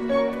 Música